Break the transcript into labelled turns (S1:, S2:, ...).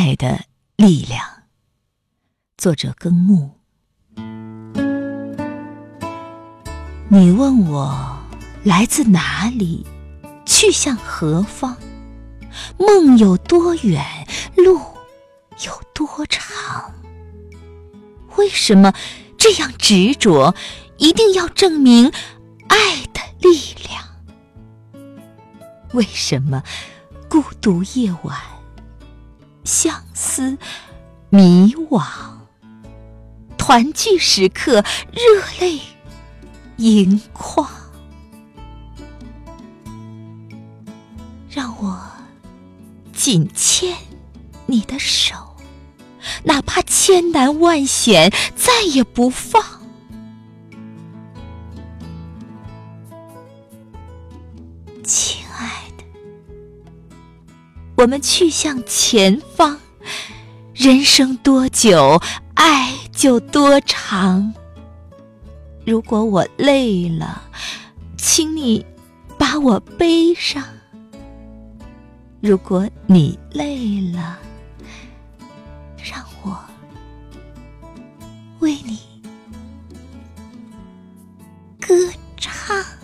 S1: 爱的力量。作者：耕木。你问我来自哪里，去向何方？梦有多远，路有多长？为什么这样执着，一定要证明爱的力量？为什么孤独夜晚，相思迷惘，团聚时刻热泪盈眶？让我紧牵你的手，哪怕千难万险，再也不放。我们去向前方人生多久爱就多长。如果我累了请你把我背上。如果你累了让我为你歌唱。